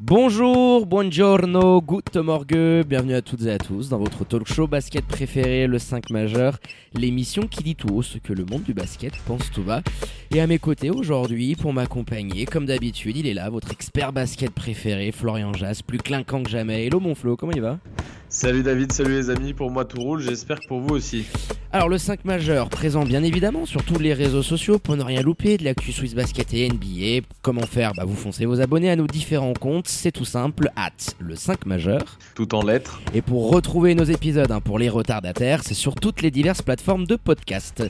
Bonjour, buongiorno, good morgue, bienvenue à toutes et à tous dans votre talk show basket préféré, le 5 majeur, l'émission qui dit tout haut ce que le monde du basket pense tout bas. Et à mes côtés aujourd'hui, pour m'accompagner, comme d'habitude, il est là, votre expert basket préféré, Florian Jass, plus clinquant que jamais. Hello mon Flo, comment il va? Salut David, salut les amis, pour moi tout roule, j'espère que pour vous aussi. Alors le 5 majeur, présent bien évidemment sur tous les réseaux sociaux pour ne rien louper de l'actu Swiss Basket et NBA. Comment faire? Bah vous foncez vos abonnés à nos différents comptes, c'est tout simple, at le 5 majeur. Tout en lettres. Et pour retrouver nos épisodes hein, pour les retardataires, c'est sur toutes les diverses plateformes de podcast.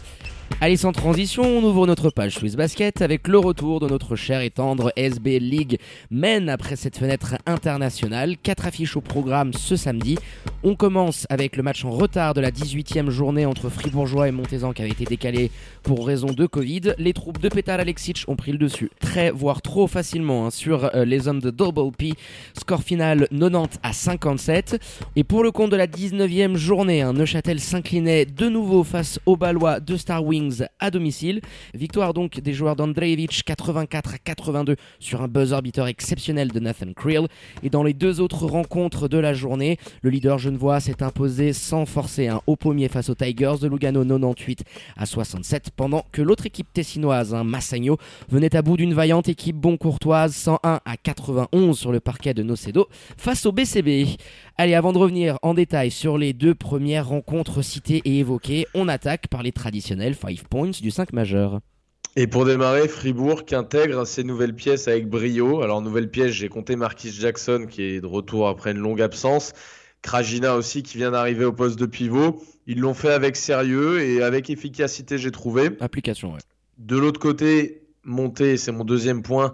Allez, sans transition, on ouvre notre page Swiss Basket avec le retour de notre cher et tendre SB League Men après cette fenêtre internationale. Quatre affiches au programme ce samedi. On commence avec le match en retard de la 18e journée entre Fribourgeois et Montezan qui avait été décalé pour raison de Covid. Les troupes de Petar Alexic ont pris le dessus très, voire trop facilement hein, sur euh, les hommes de Double P. Score final 90 à 57. Et pour le compte de la 19e journée, hein, Neuchâtel s'inclinait de nouveau face aux Balois de Star Wings à domicile. Victoire donc des joueurs d'Andreevich 84 à 82 sur un buzzer beater exceptionnel de Nathan Creel. Et dans les deux autres rencontres de la journée, le leader genevois s'est imposé sans forcer un haut pommier face aux Tigers de Lugano 98 à 67 pendant que l'autre équipe tessinoise, un Massagno, venait à bout d'une vaillante équipe bon courtoise 101 à 91 sur le parquet de Nocedo face au BCB. Allez, avant de revenir en détail sur les deux premières rencontres citées et évoquées, on attaque par les traditionnels 5 points du 5 majeur. Et pour démarrer, Fribourg qui intègre ses nouvelles pièces avec brio. Alors, nouvelle pièce, j'ai compté Marquis Jackson qui est de retour après une longue absence. Krajina aussi qui vient d'arriver au poste de pivot. Ils l'ont fait avec sérieux et avec efficacité, j'ai trouvé. Application, ouais. De l'autre côté, monter, c'est mon deuxième point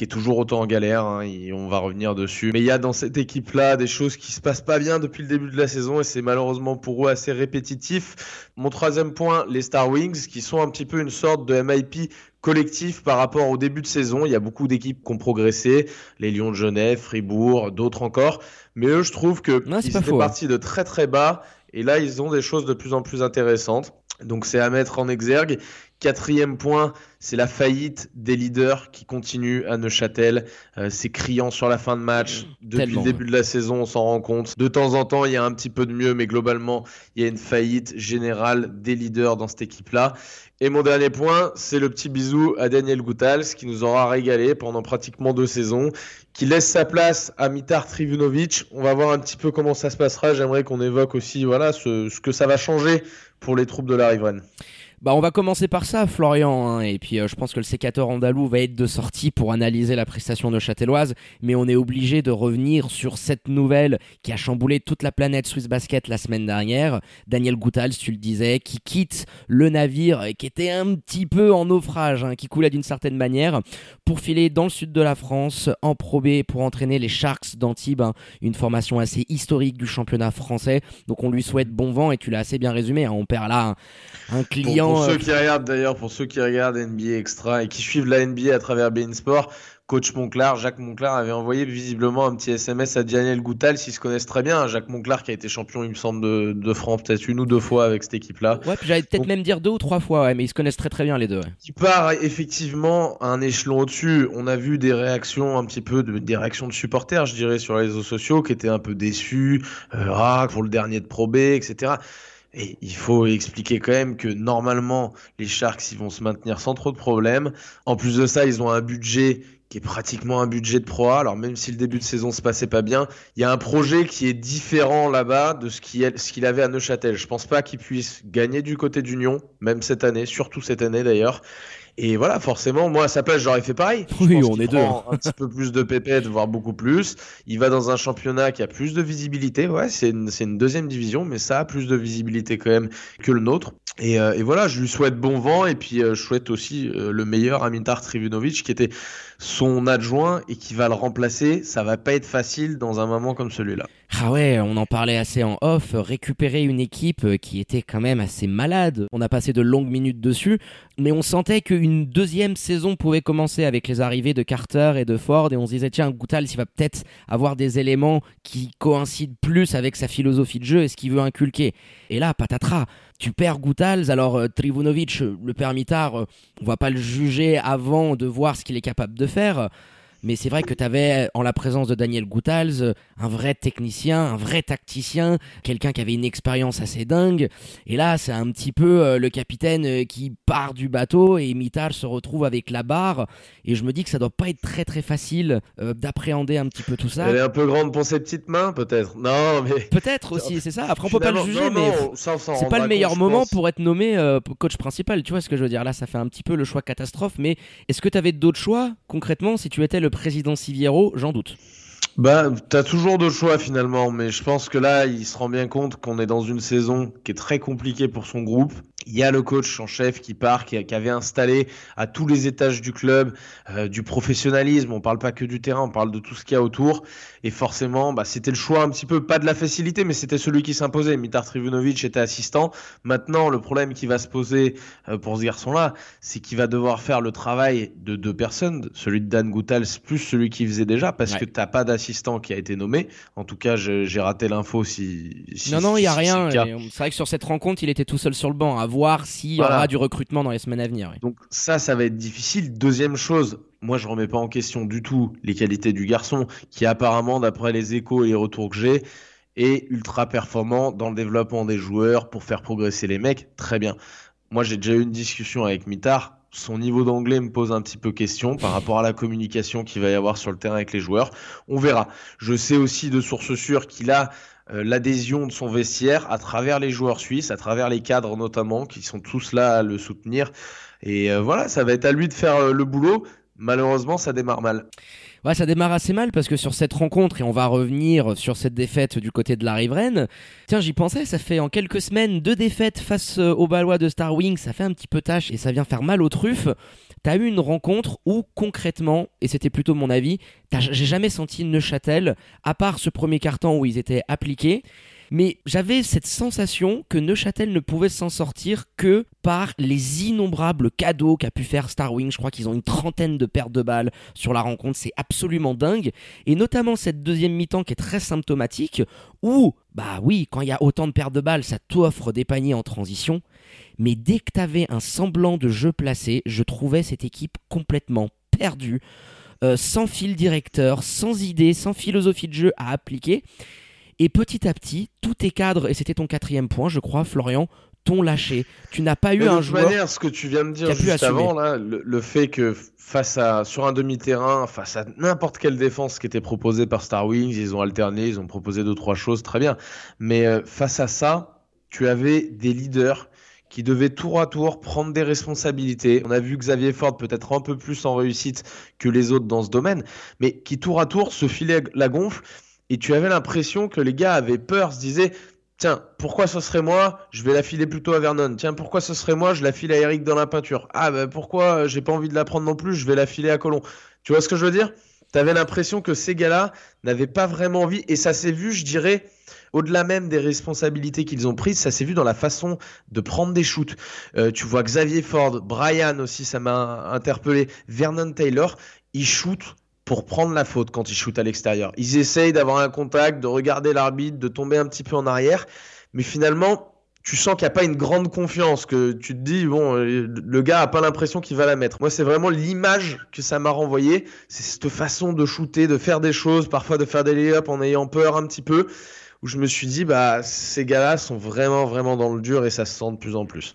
qui est toujours autant en galère, hein, et on va revenir dessus. Mais il y a dans cette équipe-là des choses qui se passent pas bien depuis le début de la saison et c'est malheureusement pour eux assez répétitif. Mon troisième point, les Star Wings, qui sont un petit peu une sorte de MIP collectif par rapport au début de saison. Il y a beaucoup d'équipes qui ont progressé, les Lions de Genève, Fribourg, d'autres encore. Mais eux, je trouve que Non, ils faux, partis de très très bas et là, ils ont des choses de plus en plus intéressantes. Donc c'est à mettre en exergue. Quatrième point, c'est la faillite des leaders qui continuent à Neuchâtel. Euh, c'est criant sur la fin de match. Depuis Tellement, le début de la saison, on s'en rend compte. De temps en temps, il y a un petit peu de mieux, mais globalement, il y a une faillite générale des leaders dans cette équipe-là. Et mon dernier point, c'est le petit bisou à Daniel Goutals qui nous aura régalé pendant pratiquement deux saisons, qui laisse sa place à Mitar Trivunovic. On va voir un petit peu comment ça se passera. J'aimerais qu'on évoque aussi voilà ce, ce que ça va changer pour les troupes de la riveraine. Bah on va commencer par ça Florian hein, et puis euh, je pense que le sécateur andalou va être de sortie pour analyser la prestation de Châtelloise mais on est obligé de revenir sur cette nouvelle qui a chamboulé toute la planète Swiss Basket la semaine dernière. Daniel Goutals tu le disais qui quitte le navire et qui était un petit peu en naufrage hein, qui coulait d'une certaine manière pour filer dans le sud de la France en Pro pour entraîner les Sharks d'Antibes hein, une formation assez historique du championnat français. Donc on lui souhaite bon vent et tu l'as assez bien résumé on perd là un, Pour, pour euh, ceux qui regardent d'ailleurs, pour ceux qui regardent NBA Extra et qui suivent la NBA à travers Bein Sport, coach Monclar, Jacques Monclar avait envoyé visiblement un petit SMS à Daniel Goutal, s'ils se connaissent très bien. Jacques Monclar qui a été champion, il me semble, de, de France peut-être une ou deux fois avec cette équipe-là. Ouais, puis j'allais peut-être même dire deux ou trois fois, ouais, mais ils se connaissent très très bien les deux. ouais. Qui part effectivement à un échelon au-dessus. On a vu des réactions un petit peu, de, des réactions de supporters, je dirais, sur les réseaux sociaux, qui étaient un peu déçus, euh, ah, pour le dernier de Pro B, etc. Et il faut expliquer quand même que normalement, les Sharks, ils vont se maintenir sans trop de problèmes. En plus de ça, ils ont un budget qui est pratiquement un budget de Pro A. Alors même si le début de saison se passait pas bien, il y a un projet qui est différent là-bas de ce qu'il avait à Neuchâtel. Je pense pas qu'il puisse gagner du côté d'Union, même cette année, surtout cette année d'ailleurs. Et voilà, forcément, moi à sa place, j'aurais fait pareil. Oui, on est deux. Un petit peu plus de pépettes, voire beaucoup plus. Il va dans un championnat qui a plus de visibilité. Ouais, c'est une, c'est une deuxième division, mais ça a plus de visibilité quand même que le nôtre. Et, euh, et voilà, je lui souhaite bon vent et puis euh, je souhaite aussi euh, le meilleur à Mintar Trivunovic qui était son adjoint et qui va le remplacer, ça va pas être facile dans un moment comme celui-là. Ah ouais, on en parlait assez en off, récupérer une équipe qui était quand même assez malade. On a passé de longues minutes dessus, mais on sentait qu'une deuxième saison pouvait commencer avec les arrivées de Carter et de Ford, et on se disait, tiens, Goutal, il va peut-être avoir des éléments qui coïncident plus avec sa philosophie de jeu et ce qu'il veut inculquer. Et là, patatras, tu perds Goutals, alors euh, Trivunovic, le permitard, euh, on va pas le juger avant de voir ce qu'il est capable de faire mais c'est vrai que tu avais en la présence de Daniel Goutals un vrai technicien, un vrai tacticien, quelqu'un qui avait une expérience assez dingue. Et là, c'est un petit peu euh, le capitaine euh, qui part du bateau et Mittal se retrouve avec la barre. Et je me dis que ça doit pas être très très facile euh, d'appréhender un petit peu tout ça. Elle est un peu grande pour ses petites mains, peut-être. Non, mais peut-être aussi, c'est ça. Après, on peut pas le juger, mais c'est pas le meilleur moment pour être nommé coach principal. Tu vois ce que je veux dire? Là, ça fait un petit peu le choix catastrophe. Mais est-ce que tu avais d'autres choix concrètement si tu étais le président Siviero, j'en doute. Bah, t'as toujours de choix finalement, mais je pense que là, il se rend bien compte qu'on est dans une saison qui est très compliquée pour son groupe il y a le coach en chef qui part, qui, avait installé à tous les étages du club euh, du professionnalisme. On parle pas que du terrain, on parle de tout ce qu'il y a autour. Et forcément, bah, c'était le choix un petit peu, pas de la facilité, mais c'était celui qui s'imposait. Mitar Trivunovic était assistant. Maintenant, le problème qui va se poser euh, pour ce garçon-là, c'est qu'il va devoir faire le travail de deux personnes, celui de Dan Goutals plus celui qui faisait déjà, parce que que t'as pas d'assistant qui a été nommé. En tout cas, j'ai raté l'info si, Non, non, il y a rien. C'est vrai que sur cette rencontre, il était tout seul sur le banc voir s'il y aura du recrutement dans les semaines à venir. Donc ça, ça va être difficile. Deuxième chose, moi je remets pas en question du tout les qualités du garçon, qui apparemment, d'après les échos et les retours que j'ai, est ultra performant dans le développement des joueurs pour faire progresser les mecs. Très bien. Moi j'ai déjà eu une discussion avec Mitard. Son niveau d'anglais me pose un petit peu question par rapport à la communication qu'il va y avoir sur le terrain avec les joueurs. On verra. Je sais aussi de sources sûres qu'il a euh, l'adhésion de son vestiaire à travers les joueurs suisses, à travers les cadres notamment, qui sont tous là à le soutenir. Et euh, voilà, ça va être à lui de faire euh, le boulot. Malheureusement, ça démarre mal. Ouais, ça démarre assez mal parce que sur cette rencontre, et on va revenir sur cette défaite du côté de la riveraine, tiens, j'y pensais, ça fait en quelques semaines deux défaites face aux Balois de Star Wings, ça fait un petit peu tâche et ça vient faire mal aux truffes. T'as eu une rencontre où concrètement, et c'était plutôt mon avis, j'ai jamais senti Neuchâtel, à part ce premier carton où ils étaient appliqués, mais j'avais cette sensation que Neuchâtel ne pouvait s'en sortir que par les innombrables cadeaux qu'a pu faire Starwing. Je crois qu'ils ont une trentaine de pertes de balles sur la rencontre, c'est absolument dingue. Et notamment cette deuxième mi-temps qui est très symptomatique, où, bah oui, quand il y a autant de pertes de balles, ça t'offre des paniers en transition mais dès que tu avais un semblant de jeu placé, je trouvais cette équipe complètement perdue, euh, sans fil directeur, sans idée, sans philosophie de jeu à appliquer. Et petit à petit, tous tes cadres, et c'était ton quatrième point, je crois, Florian, t'ont lâché. Tu n'as pas eu un joueur. Manière, ce que tu viens de dire juste avant, là, le, fait que face à sur un demi-terrain, face à n'importe quelle défense qui était proposée par Star Wings, ils ont alterné, ils ont proposé deux trois choses, très bien. Mais euh, face à ça, tu avais des leaders qui devait tour à tour prendre des responsabilités. On a vu Xavier Ford peut-être un peu plus en réussite que les autres dans ce domaine, mais qui tour à tour se filait la gonfle et tu avais l'impression que les gars avaient peur, se disaient Tiens, pourquoi ce serait moi? Je vais la filer plutôt à Vernon. Tiens, pourquoi ce serait moi? Je la file à Eric dans la peinture. Ah, ben pourquoi j'ai pas envie de la prendre non plus? Je vais la filer à Colomb. Tu vois ce que je veux dire? T'avais l'impression que ces gars-là n'avaient pas vraiment envie, et ça s'est vu, je dirais, au-delà même des responsabilités qu'ils ont prises, ça s'est vu dans la façon de prendre des shoots. Euh, tu vois Xavier Ford, Brian aussi, ça m'a interpellé, Vernon Taylor, ils shootent pour prendre la faute quand ils shootent à l'extérieur. Ils essayent d'avoir un contact, de regarder l'arbitre, de tomber un petit peu en arrière, mais finalement, tu sens qu'il n'y a pas une grande confiance, que tu te dis, bon, euh, le gars a pas l'impression qu'il va la mettre. Moi, c'est vraiment l'image que ça m'a renvoyé. C'est cette façon de shooter, de faire des choses, parfois de faire des lay-ups en ayant peur un petit peu, où je me suis dit, bah, ces gars-là sont vraiment, vraiment dans le dur et ça se sent de plus en plus.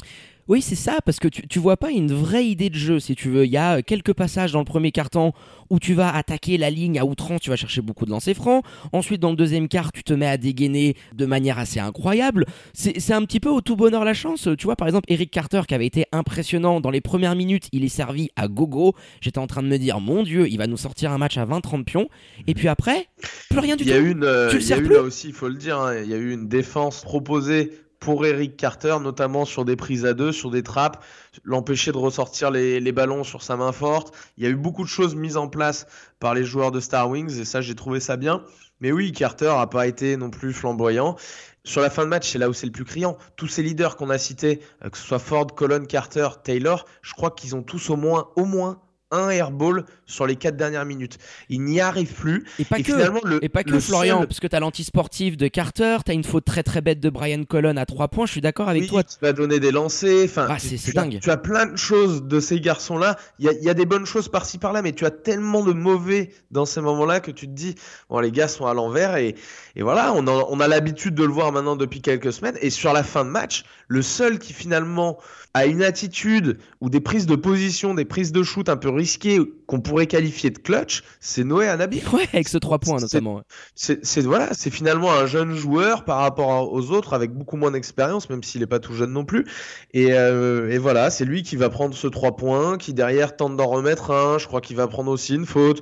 Oui, c'est ça, parce que tu, tu vois pas une vraie idée de jeu, si tu veux. Il y a quelques passages dans le premier carton où tu vas attaquer la ligne à outrance, tu vas chercher beaucoup de lancers francs. Ensuite, dans le deuxième quart, tu te mets à dégainer de manière assez incroyable. C'est un petit peu au tout bonheur la chance. Tu vois, par exemple, Eric Carter, qui avait été impressionnant dans les premières minutes, il est servi à gogo. J'étais en train de me dire, mon Dieu, il va nous sortir un match à 20-30 pions. Et puis après, plus rien du tout. Il y a eu euh, là aussi, il faut le dire, hein, il y a eu une défense proposée pour Eric Carter, notamment sur des prises à deux, sur des trappes, l'empêcher de ressortir les, ballons sur sa main forte. Il y a eu beaucoup de choses mises en place par les joueurs de Star Wings et ça, j'ai trouvé ça bien. Mais oui, Carter n'a pas été non plus flamboyant. Sur la fin de match, c'est là où c'est le plus criant. Tous ces leaders qu'on a cités, euh, que ce soit Ford, Colon, Carter, Taylor, je crois qu'ils ont tous au moins, au moins un airball sur les quatre dernières minutes. Il n'y arrive plus. Et pas que, le, et pas que Florian, parce que tu as l'antisportif de Carter, tu as une faute très très bête de Brian Colon à trois points, je suis d'accord avec toi. Tu vas donner des lancers, enfin, ah, c'est dingue. Tu as plein de choses de ces garçons-là. Il y a, des bonnes choses par-ci par-là, mais tu as tellement de mauvais dans ces moments-là que tu te dis, bon, les gars sont à l'envers et, et voilà, on a, on a l'habitude de le voir maintenant depuis quelques semaines. Et sur la fin de match, le seul qui finalement a une attitude ou des prises de position, des prises de shoot un peu risquées qu'on pourrait qualifier de clutch, c'est Noé Anabi. Ouais, avec ce 3 points notamment. C'est voilà, c'est finalement un jeune joueur par rapport aux autres avec beaucoup moins d'expérience, même s'il n'est pas tout jeune non plus. Et, euh, et voilà, c'est lui qui va prendre ce 3 points, qui derrière tente d'en remettre un. Je crois qu'il va prendre aussi une faute.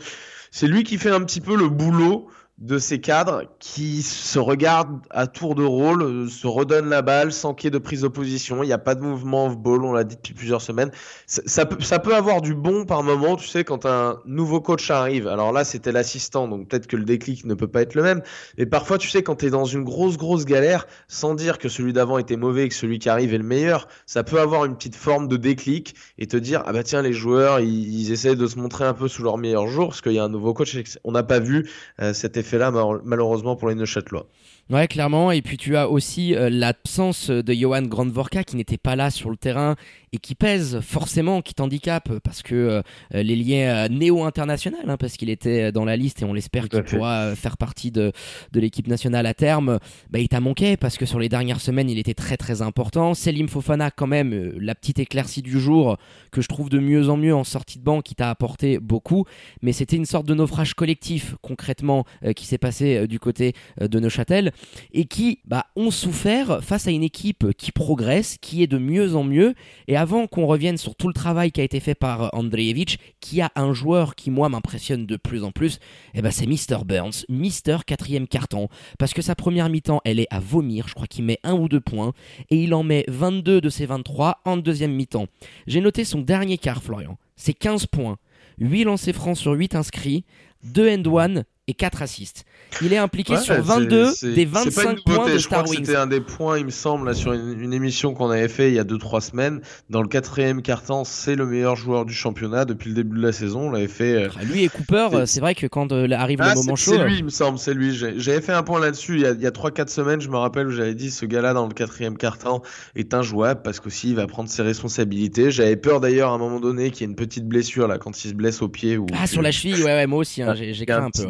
C'est lui qui fait un petit peu le boulot de ces cadres qui se regardent à tour de rôle, euh, se redonnent la balle sans qu'il y ait de prise d'opposition. Il n'y a pas de mouvement off-ball, on l'a dit depuis plusieurs semaines. Ça, peut, ça peut avoir du bon par moment, tu sais, quand un nouveau coach arrive. Alors là, c'était l'assistant, donc peut-être que le déclic ne peut pas être le même. Mais parfois, tu sais, quand tu es dans une grosse, grosse galère, sans dire que celui d'avant était mauvais et que celui qui arrive est le meilleur, ça peut avoir une petite forme de déclic et te dire, ah bah tiens, les joueurs, ils, essaient de se montrer un peu sous leur meilleur jour parce qu'il y a un nouveau coach. On n'a pas vu euh, cet effet-là malheureusement pour les Neuchâtelois. Ouais, clairement. Et puis tu as aussi euh, l'absence de Johan Grandvorka qui n'était pas là sur le terrain et qui pèse forcément, qui t'handicape parce que euh, les liens euh, néo-international, hein, parce qu'il était dans la liste et on l'espère qu'il pourra faire partie de, de l'équipe nationale à terme, bah, il t'a manqué parce que sur les dernières semaines il était très très important. Selim Fofana quand même, la petite éclaircie du jour que je trouve de mieux en mieux en sortie de banc qui t'a apporté beaucoup, mais c'était une sorte de naufrage collectif concrètement qui s'est passé du côté de Neuchâtel et qui bah, ont souffert face à une équipe qui progresse, qui est de mieux en mieux. Et avant qu'on revienne sur tout le travail qui a été fait par Andreevich, qui a un joueur qui moi m'impressionne de plus en plus, eh ben c'est Mr. Burns, Mr. quatrième carton, parce que sa première mi-temps elle est à vomir, je crois qu'il met un ou deux points, et il en met 22 de ses 23 en deuxième mi-temps. J'ai noté son dernier quart, Florian, c'est 15 points. 8 lancers francs sur 8 inscrits, 2 end one et 4 assists. Il est impliqué sur 22 des 25 points de Star Wings. C'était un des points, il me semble, là, sur une, émission qu'on avait fait il y a 2-3 semaines. Dans le quatrième quart-temps, c'est le meilleur joueur du championnat depuis le début de la saison. On l'avait fait. Euh, ah, lui et Cooper, c'est vrai que quand euh, arrive le ah, moment chaud. C'est lui, il me semble, c'est lui. J'avais fait un point là-dessus il y a, a 3-4 semaines, je me rappelle, où j'avais dit ce gars-là dans le quatrième quart-temps est injouable parce qu'aussi il va prendre ses responsabilités. J'avais peur d'ailleurs à un moment donné qu'il y ait une petite blessure là quand il se blesse au pied. Ou ah, sur la cheville, ouais, ouais moi aussi, hein, j'ai craint un, peu.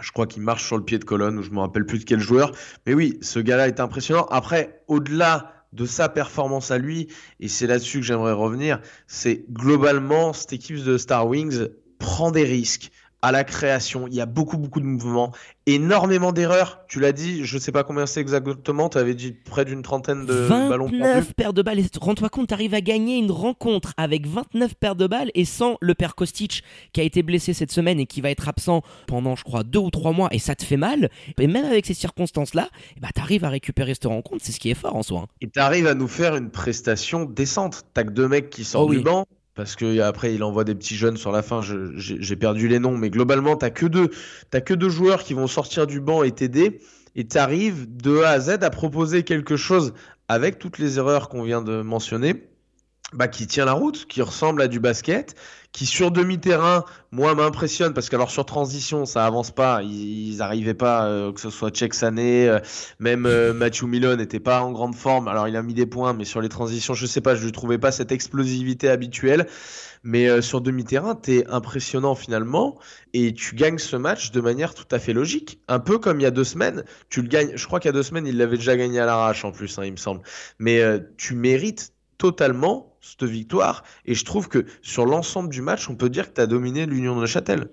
Je crois qu'il marche sur le pied de colonne, ou je me rappelle plus de quel joueur. Mais oui, ce gars-là est impressionnant. Après, au-delà de sa performance à lui, et c'est là-dessus que j'aimerais revenir, c'est globalement, cette équipe de Star Wings prend des risques à la création. Il y a beaucoup, beaucoup de mouvements énormément d'erreurs. Tu l'as dit, je sais pas combien c'est exactement. Tu avais dit près d'une trentaine de ballons perdus. 29 paires de balles. Rends-toi compte, tu arrives à gagner une rencontre avec 29 paires de balles et sans le père Kostic qui a été blessé cette semaine et qui va être absent pendant, je crois, deux ou trois mois et ça te fait mal. Et même avec ces circonstances-là, eh bah, tu arrives à récupérer cette rencontre. C'est ce qui est fort en soi. Et tu arrives à nous faire une prestation décente. T'as que deux mecs qui sortent oh du banc parce que après il envoie des petits jeunes sur la fin. J'ai perdu les noms, mais globalement t'as que deux, t'as que deux joueurs qui vont sortir du banc et t'aider, et t'arrives de A à Z à proposer quelque chose avec toutes les erreurs qu'on vient de mentionner, bah, qui tient la route, qui ressemble à du basket, qui sur demi-terrain, moi, m'impressionne parce qu'alors sur transition, ça avance pas. Ils, n'arrivaient pas, euh, que ce soit Cheikh Sané, euh, même euh, Matthew Milon n'était pas en grande forme. Alors il a mis des points, mais sur les transitions, je sais pas, je ne trouvais pas cette explosivité habituelle. Mais sur demi-terrain, t'es impressionnant finalement et tu gagnes ce match de manière tout à fait logique. Un peu comme il y a deux semaines, tu le gagnes. Je crois qu'il y a deux semaines, il l'avait déjà gagné à l'arrache en plus, hein, il me semble. Mais tu mérites totalement cette victoire. Et je trouve que sur l'ensemble du match, on peut dire que tu as dominé l'Union de Châtel.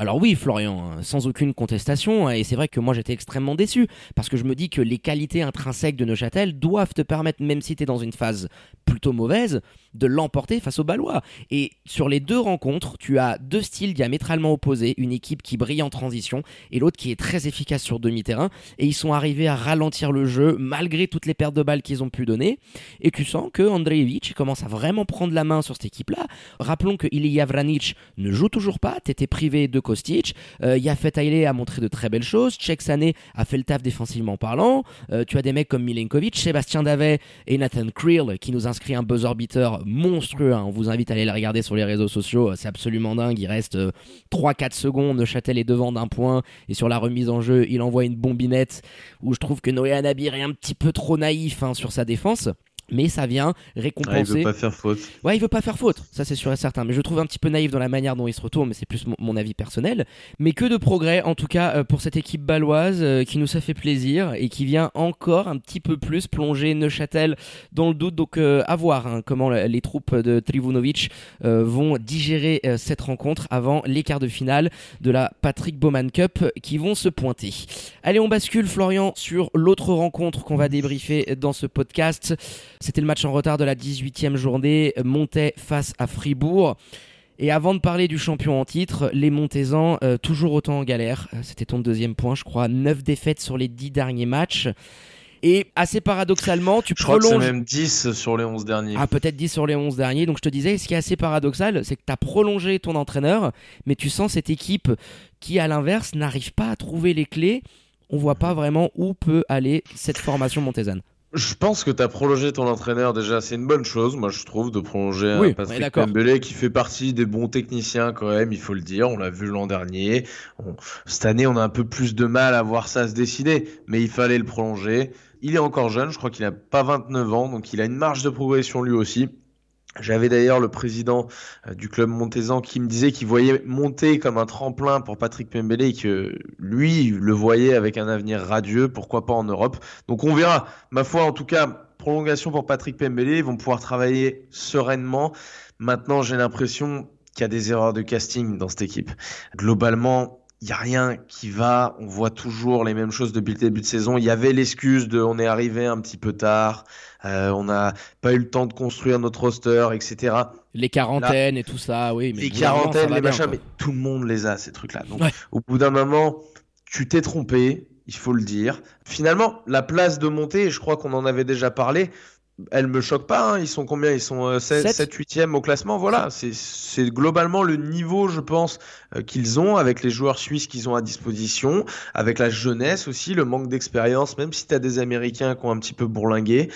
Alors oui, Florian, hein, sans aucune contestation, hein, et c'est vrai que moi j'étais extrêmement déçu, parce que je me dis que les qualités intrinsèques de Neuchâtel doivent te permettre, même si tu dans une phase plutôt mauvaise, de l'emporter face aux Ballois. Et sur les deux rencontres, tu as deux styles diamétralement opposés, une équipe qui brille en transition et l'autre qui est très efficace sur demi-terrain, et ils sont arrivés à ralentir le jeu malgré toutes les pertes de balles qu'ils ont pu donner, et tu sens que Andreevich commence à vraiment prendre la main sur cette équipe-là. Rappelons que Ilya Vranic ne joue toujours pas, t'étais privé de Kostic. Euh, Yafet Haile a montré de très belles choses. Czech Sané a fait le taf défensivement parlant. Euh, tu as des mecs comme Milenkovic, Sébastien Davet et Nathan Creel qui nous inscrit un buzzer beater monstrueux. Hein. On vous invite à aller le regarder sur les réseaux sociaux. C'est absolument dingue. Il reste 3-4 euh, secondes. Neuchâtel est devant d'un point. Et sur la remise en jeu, il envoie une bombinette où je trouve que Noé Anabir est un petit peu trop naïf hein, sur sa défense mais ça vient récompenser. il veut pas faire faute. Ouais, il veut pas faire faute, ça c'est sûr et certain. Mais je trouve un petit peu naïf dans la manière dont il se retourne, mais c'est plus mon, avis personnel. Mais que de progrès, en tout cas, euh, pour cette équipe baloise euh, qui nous a fait plaisir et qui vient encore un petit peu plus plonger Neuchâtel dans le doute. Donc euh, à voir hein, comment les troupes de Trivunovic vont digérer cette rencontre avant les quarts de finale de la Patrick Bowman Cup qui vont se pointer. Allez, on bascule, Florian, sur l'autre rencontre qu'on va débriefer dans ce podcast. C'était le match en retard de la 18e journée, Montais face à Fribourg. Et avant de parler du champion en titre, les Montezans, euh, toujours autant en galère. Euh, c'était ton deuxième point, je crois. 9 défaites sur les 10 derniers matchs. Et assez paradoxalement, tu je prolonges. Crois que même 10 sur les 11 derniers. Ah, peut-être 10 sur les 11 derniers. Donc je te disais, ce qui est assez paradoxal, c'est que tu as prolongé ton entraîneur, mais tu sens cette équipe qui, à l'inverse, n'arrive pas à trouver les clés. On voit pas vraiment où peut aller cette formation montésane. Je pense que tu as prolongé ton entraîneur déjà, c'est une bonne chose, moi je trouve, de prolonger un Patrick Pembele qui fait partie des bons techniciens quand même, il faut le dire, on l'a vu l'an dernier. cette année on a un peu plus de mal à voir ça se décider, mais il fallait le prolonger. Il est encore jeune, je crois qu'il n'a pas 29 ans, donc il a une marge de progression lui aussi. J'avais d'ailleurs le président euh, du club montezan qui me disait qu'il voyait monter comme un tremplin pour Patrick Pembele et que lui le voyait avec un avenir radieux, pourquoi pas en Europe. Donc on verra. Ma foi, en tout cas, prolongation pour Patrick Pembele, ils vont pouvoir travailler sereinement. Maintenant, j'ai l'impression qu'il y a des erreurs de casting dans cette équipe. Globalement, il y a rien qui va. On voit toujours les mêmes choses depuis le début de saison. Il y avait l'excuse de on est arrivé un petit peu tard, euh, on n'a pas eu le temps de construire notre roster, etc. Les quarantaines et tout ça, oui. Mais les quarantaines, les machins, mais tout le monde les a ces trucs-là. Donc, au bout d'un moment, tu t'es trompé. Il faut le dire. Finalement, la place de montée, je crois qu'on en avait déjà parlé, elle me choque pas. Hein. Ils sont combien? Ils sont 7, 8e au classement. Voilà, c'est globalement le niveau, je pense, euh, qu'ils ont avec les joueurs suisses qu'ils ont à disposition, avec la jeunesse aussi, le manque d'expérience, même si tu as des Américains qui ont un petit peu bourlingué.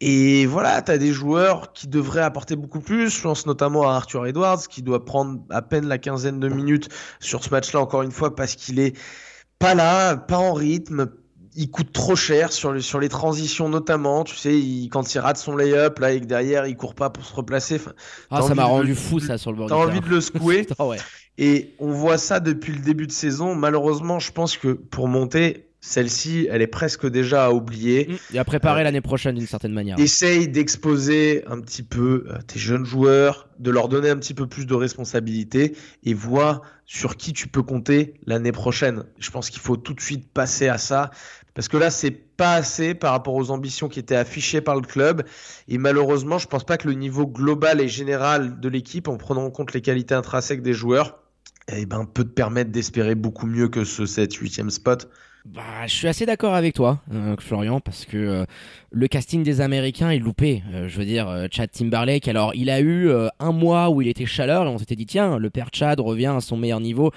Et voilà, tu as des joueurs qui devraient apporter beaucoup plus. Je pense notamment à Arthur Edwards, qui doit prendre à peine la quinzaine de minutes sur ce match-là, encore une fois, parce qu'il est pas là, pas en rythme, il coûte trop cher sur, sur les transitions notamment. Tu sais, quand il rate son lay-up, là, et que derrière, il court pas pour se replacer. Ah, ça m'a rendu fou, ça, sur le bord T'as envie de le secouer. Et on voit ça depuis le début de saison. Malheureusement, je pense que pour monter, celle-ci, elle est presque déjà à oublier. Mm. Et à préparer euh, l'année prochaine d'une certaine manière. Essaye d'exposer un petit peu euh, tes jeunes joueurs, de leur donner un petit peu plus de responsabilité et vois sur qui tu peux compter l'année prochaine. Je pense qu'il faut tout de suite passer à ça parce que là, c'est pas assez par rapport aux ambitions qui étaient affichées par le club. Et malheureusement, je pense pas que le niveau global et général de l'équipe, en prenant en compte les qualités intrinsèques des joueurs, eh ben, peut te permettre d'espérer beaucoup mieux que ce 7-8e spot. Bah, je suis assez d'accord avec toi, euh, Florian, parce que euh, le casting des Américains est loupé. Euh, je veux dire, Chad Timberlake, alors il a eu un mois où il était chaleur, et on s'était dit, tiens, le père Chad revient à son meilleur niveau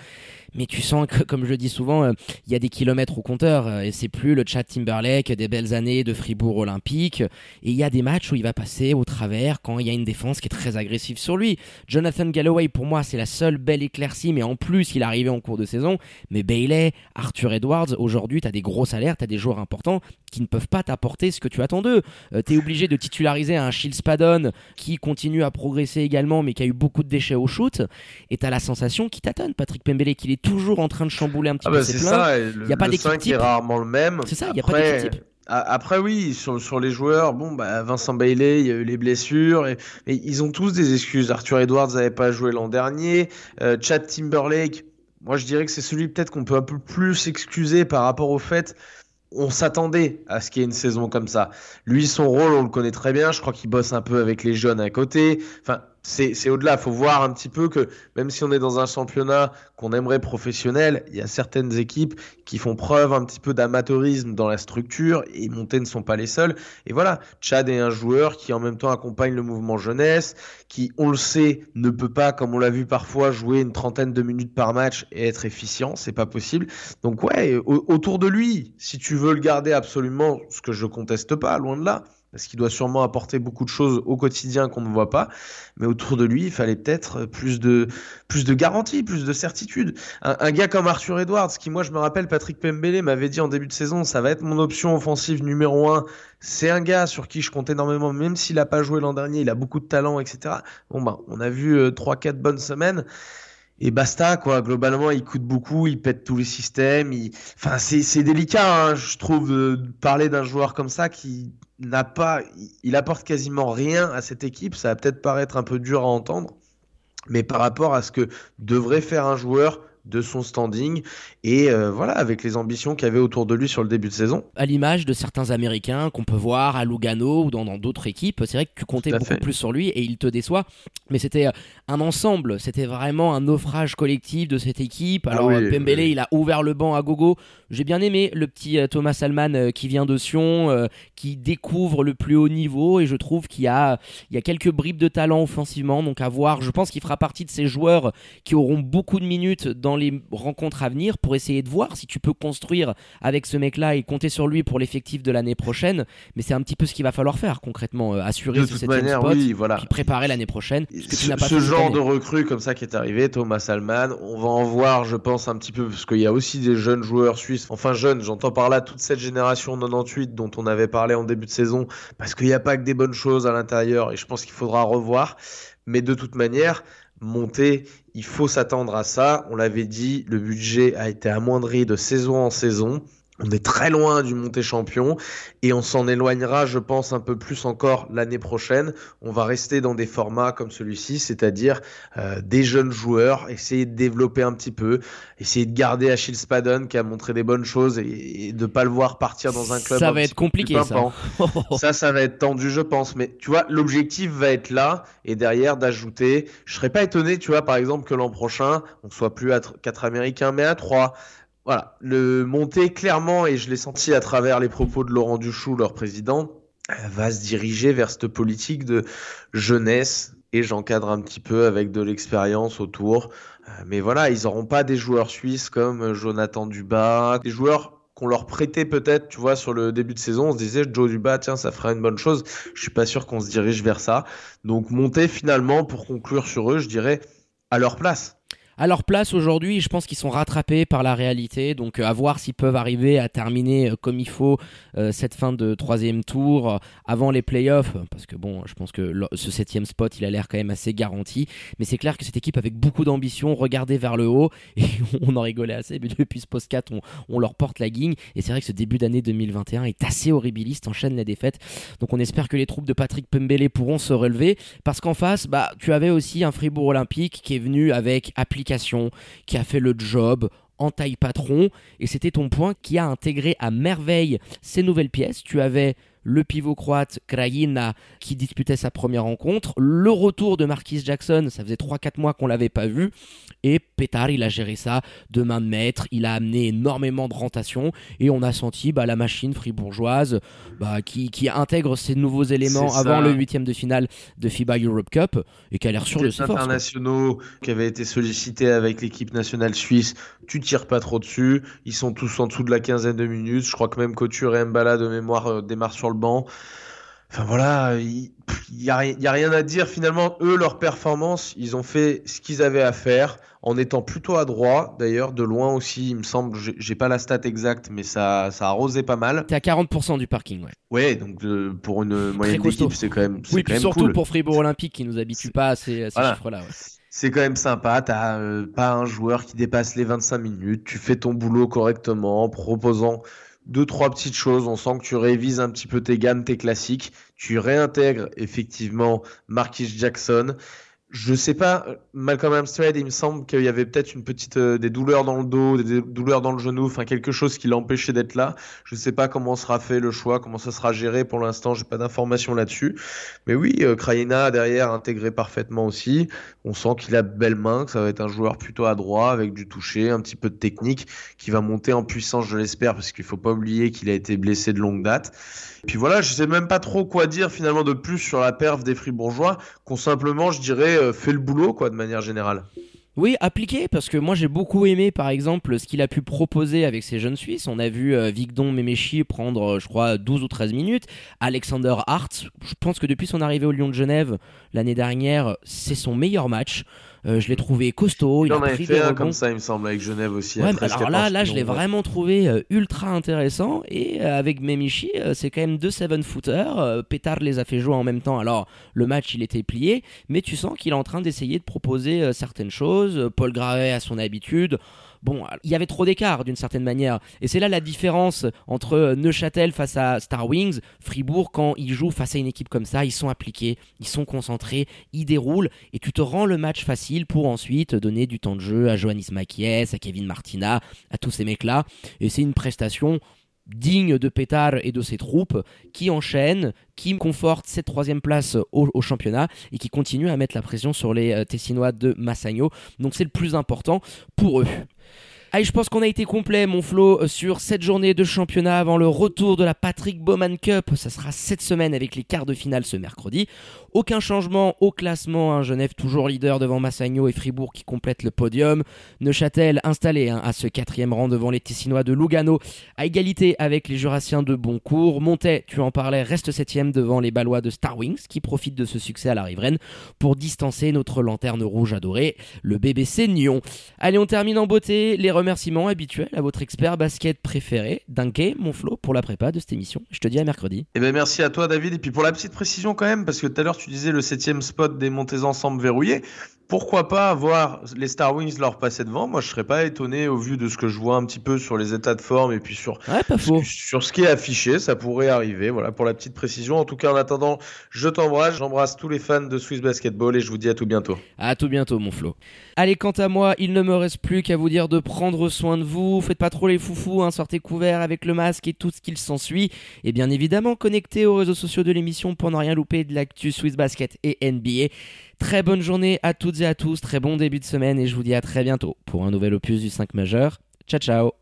mais tu sens que, comme je dis souvent, euh, il y a des kilomètres au compteur euh, et c'est plus le Chad Timberlake des belles années de Fribourg Olympique. Et il y a des matchs où il va passer au travers quand il y a une défense qui est très agressive sur lui. Jonathan Galloway, pour moi, c'est la seule belle éclaircie, mais en plus, il arrivé en cours de saison. Mais Bailey, Arthur Edwards, aujourd'hui, tu as des gros salaires, tu des joueurs importants qui ne peuvent pas t'apporter ce que tu attends d'eux. Euh, tu es obligé de titulariser un Shields Spadon qui continue à progresser également, mais qui a eu beaucoup de déchets au shoot. Et tu as la sensation qui t'attend, Patrick Pembele, qu'il est toujours en train de chambouler un petit ah peu bah ses plans. Il n'y a pas d'équipe type. est rarement le même. C'est ça, il n'y a pas d'équipe type. Après, oui, sur, sur, les joueurs, bon, bah, Vincent Bailey, il y a eu les blessures, et, ils ont tous des excuses. Arthur Edwards n'avait pas joué l'an dernier, euh, Chad Timberlake, moi je dirais que c'est celui peut-être qu'on peut un peu plus excuser par rapport au fait on s'attendait à ce qu'il y ait une saison comme ça. Lui, son rôle, on le connaît très bien. Je crois qu'il bosse un peu avec les jeunes à côté. Enfin, c'est au-delà. Il faut voir un petit peu que même si on est dans un championnat qu'on aimerait professionnel, il y a certaines équipes qui font preuve un petit peu d'amateurisme dans la structure et Monté ne sont pas les seuls. Et voilà, Chad est un joueur qui en même temps accompagne le mouvement jeunesse, qui, on le sait, ne peut pas, comme on l'a vu parfois, jouer une trentaine de minutes par match et être efficient. C'est pas possible. Donc ouais, autour de lui, si tu veux le garder absolument, ce que je conteste pas, loin de là parce qu'il doit sûrement apporter beaucoup de choses au quotidien qu'on ne voit pas. Mais autour de lui, il fallait peut-être plus de, plus de garanties, plus de certitude. Un, gars comme Arthur Edwards, qui moi je me rappelle, Patrick Pembele m'avait dit en début de saison, ça va être mon option offensive numéro un. C'est un gars sur qui je compte énormément, même s'il n'a pas joué l'an dernier, il a beaucoup de talent, etc. Bon ben, on a vu euh, trois, 4 quatre bonnes semaines et basta quoi globalement il coûte beaucoup il pète tous les systèmes enfin c'est délicat hein, je trouve de parler d'un joueur comme ça qui n'a pas, il apporte quasiment rien à cette équipe. Ça va peut-être paraître un peu dur à entendre, mais par rapport à ce que devrait faire un joueur de son standing et euh, voilà avec les ambitions qu'il y avait autour de lui sur le début de saison. À l'image de certains Américains qu'on peut voir à Lugano ou dans d'autres équipes, c'est vrai que tu comptais beaucoup plus sur lui et il te déçoit. Mais c'était euh, un ensemble, c'était vraiment un naufrage collectif de cette équipe. Ah Alors Pembele, il a ouvert le banc à gogo. J'ai bien aimé le petit euh, Thomas Salman qui vient de Sion, qui découvre le plus haut niveau et je trouve qu'il y a, il y a quelques bribes de talent offensivement. Donc à voir, je pense qu'il fera partie de ces joueurs qui auront beaucoup de minutes dans les rencontres à venir pour essayer de voir si tu peux construire avec ce mec-là et compter sur lui pour l'effectif de l'année prochaine. Mais c'est un petit peu ce qu'il va falloir faire concrètement, euh, assurer ce septième spot, oui, voilà. puis préparer l'année prochaine. Ce, genre de recrue comme ça qui est arrivé, Thomas Alman, on va en voir, je pense, un petit peu, parce qu'il y a aussi des jeunes joueurs suisses, enfin jeunes, j'entends par là toute cette génération 98 dont on avait parlé en début de saison, parce qu'il n'y a pas que des bonnes choses à l'intérieur, et je pense qu'il faudra revoir. Mais de toute manière, monter, il faut s'attendre à ça. On l'avait dit, le budget a été amoindri de saison en saison. On est très loin du monté champion et on s'en éloignera, je pense, un peu plus encore l'année prochaine. On va rester dans des formats comme celui-ci, c'est-à-dire euh, des jeunes joueurs, essayer de développer un petit peu, essayer de garder Achille Spadon qui a montré des bonnes choses et, de de pas le voir partir dans un club. Ça va être compliqué, ça. ça, ça va être tendu, je pense. Mais tu vois, l'objectif va être là et derrière d'ajouter. Je serais pas étonné, tu vois, par exemple, que l'an prochain, on soit plus à quatre Américains, mais à trois voilà, le monter clairement, et je l'ai senti à travers les propos de Laurent Duchou, leur président, euh, va se diriger vers cette politique de jeunesse, et j'encadre un petit peu avec de l'expérience autour. Euh, mais voilà, ils n'auront pas des joueurs suisses comme Jonathan Dubas, des joueurs qu'on leur prêtait peut-être, tu vois, sur le début de saison, on se disait Joe Dubas, tiens, ça ferait une bonne chose. Je suis pas sûr qu'on se dirige vers ça. Donc monter finalement, pour conclure sur eux, je dirais à leur place à leur place aujourd'hui, je pense qu'ils sont rattrapés par la réalité. Donc euh, à voir s'ils peuvent arriver à terminer euh, comme il faut euh, cette fin de troisième tour avant les playoffs. Parce que bon, je pense que ce septième spot, il a l'air quand même assez garanti. Mais c'est clair que cette équipe avec beaucoup d'ambition regardait vers le haut et on en rigolait assez. Mais depuis ce post 4, on, leur porte la guigne. Et c'est vrai que ce début d'année 2021 est assez horribiliste, enchaîne les défaites. Donc on espère que les troupes de Patrick Pembele pourront se relever. Parce qu'en face, bah, tu avais aussi un Fribourg Olympique qui est venu avec application qui a fait le job en taille patron. Et c'était ton point qui a intégré à merveille ces nouvelles pièces. Tu avais le pivot croate Krajina qui disputait sa première rencontre, le retour de Marquis Jackson, ça faisait 3-4 mois qu'on l'avait pas vu, et Petar il a géré ça de main de maître, il a amené énormément de rentation, et on a senti bah, la machine fribourgeoise bah, qui, intègre ces nouveaux éléments avant le huitième de finale de FIBA Europe Cup, et qui a l'air sûr de ses internationaux qui avaient été sollicités avec l'équipe nationale suisse, tu tires pas trop dessus, ils sont tous en dessous de la quinzaine de minutes, je crois que même Couture et Mbala de mémoire euh, démarrent sur le banc. Enfin voilà, il n'y a, a, rien à dire. Finalement, eux, leur performance, ils ont fait ce qu'ils avaient à faire en étant plutôt à droit. D'ailleurs, de loin aussi, il me semble, j'ai pas la stat exacte, mais ça, ça a arosé pas mal. T'es à 40% du parking, ouais. Ouais, donc pour une moyenne d'équipe, c'est quand même. Oui, puis surtout pour Fribourg Olympique qui nous habitue pas à ces, chiffres-là. C'est quand même sympa, t'as euh, pas un joueur qui dépasse les 25 minutes, tu fais ton boulot correctement en proposant deux, trois petites choses. On sent que tu révises un petit peu tes gammes, tes classiques. Tu réintègres effectivement Marquis Jackson. Je sais pas, Malcolm Armstrong, il me semble qu'il y avait peut-être une petite euh, des douleurs dans le dos, des douleurs dans le genou, enfin quelque chose qui l'empêchait d'être là. Je sais pas comment sera fait le choix, comment ça sera géré pour l'instant, j'ai pas d'informations là-dessus. Mais oui, euh, derrière intégré parfaitement aussi. On sent qu'il a de belles mains, que ça va être un joueur plutôt adroit avec du toucher, un petit peu de technique qui va monter en puissance, je l'espère, parce qu'il faut pas oublier qu'il a été blessé de longue date. Et puis voilà, je sais même pas trop quoi dire finalement de plus sur la perf des Fribourgeois, qu'on simplement, je dirais, euh, fait le boulot quoi de manière générale. Oui, appliqué, parce que moi j'ai beaucoup aimé par exemple ce qu'il a pu proposer avec ces jeunes Suisses. On a vu euh, Vigdon Memechi prendre, euh, je crois, 12 ou 13 minutes. Alexander Hart, je pense que depuis son arrivée au Lyon de Genève l'année dernière, c'est son meilleur match. Euh, je l'ai trouvé costaud. Il, en a pris fait un comme ça, il me semble, avec Genève aussi. alors là, là, je l'ai vraiment trouvé euh, ultra intéressant. Et euh, avec Memichi, c'est quand même deux seven footers. Pétard les a fait jouer en même temps. Alors le match, il était plié, mais tu sens qu'il est en train d'essayer de proposer certaines choses. Paul Gravet a son habitude bon, il y avait trop d'écart d'une certaine manière. Et c'est là la différence entre Neuchâtel face à Star Wings, Fribourg, quand ils jouent face à une équipe comme ça, ils sont appliqués, ils sont concentrés, ils déroulent, et tu te rends le match facile pour ensuite donner du temps de jeu à Johannes Makies, à Kevin Martina, à tous ces mecs-là. Et c'est une prestation digne de Pétard et de ses troupes, qui enchaînent, qui confortent cette troisième place au, championnat et qui continuent à mettre la pression sur les euh, Tessinois de Massagno. Donc c'est le plus important pour eux. Allez, je pense qu'on a été complet, mon Flo, euh, sur cette journée de championnat avant le retour de la Patrick Bowman Cup. Ça sera cette semaine avec les quarts de finale ce mercredi. Aucun changement au classement. Hein. Genève toujours leader devant Massagno et Fribourg qui complètent le podium. Neuchâtel installé hein, à ce quatrième rang devant les Tessinois de Lugano à égalité avec les Jurassiens de Boncourt. Montet, tu en parlais, reste septième devant les Ballois de Star Wings qui profitent de ce succès à la riveraine pour distancer notre lanterne rouge adorée, le BBC Nyon. Allez, on termine en beauté. Les remerciements habituels à votre expert basket préféré, Dunké, mon Flo, pour la prépa de cette émission. Je te dis à mercredi. Eh ben merci à toi, David. Et puis pour la petite précision quand même, parce que tout à l'heure tu disais le septième spot des montées ensemble verrouillées pourquoi pas voir les Star Wings leur passer devant? Moi, je serais pas étonné au vu de ce que je vois un petit peu sur les états de forme et puis sur, sur ce qui est affiché. Ça pourrait arriver. Voilà pour la petite précision. En tout cas, en attendant, je t'embrasse. J'embrasse tous les fans de Swiss Basketball et je vous dis à tout bientôt. À tout bientôt, mon Flo. Allez, quant à moi, il ne me reste plus qu'à vous dire de prendre soin de vous. Faites pas trop les foufous, hein, sortez couverts avec le masque et tout ce qu'il s'ensuit. Et bien évidemment, connectez aux réseaux sociaux de l'émission pour ne rien louper de l'actu Swiss Basket et NBA. Très bonne journée à toutes et à tous, très bon début de semaine et je vous dis à très bientôt pour un nouvel opus du 5 majeur. Ciao ciao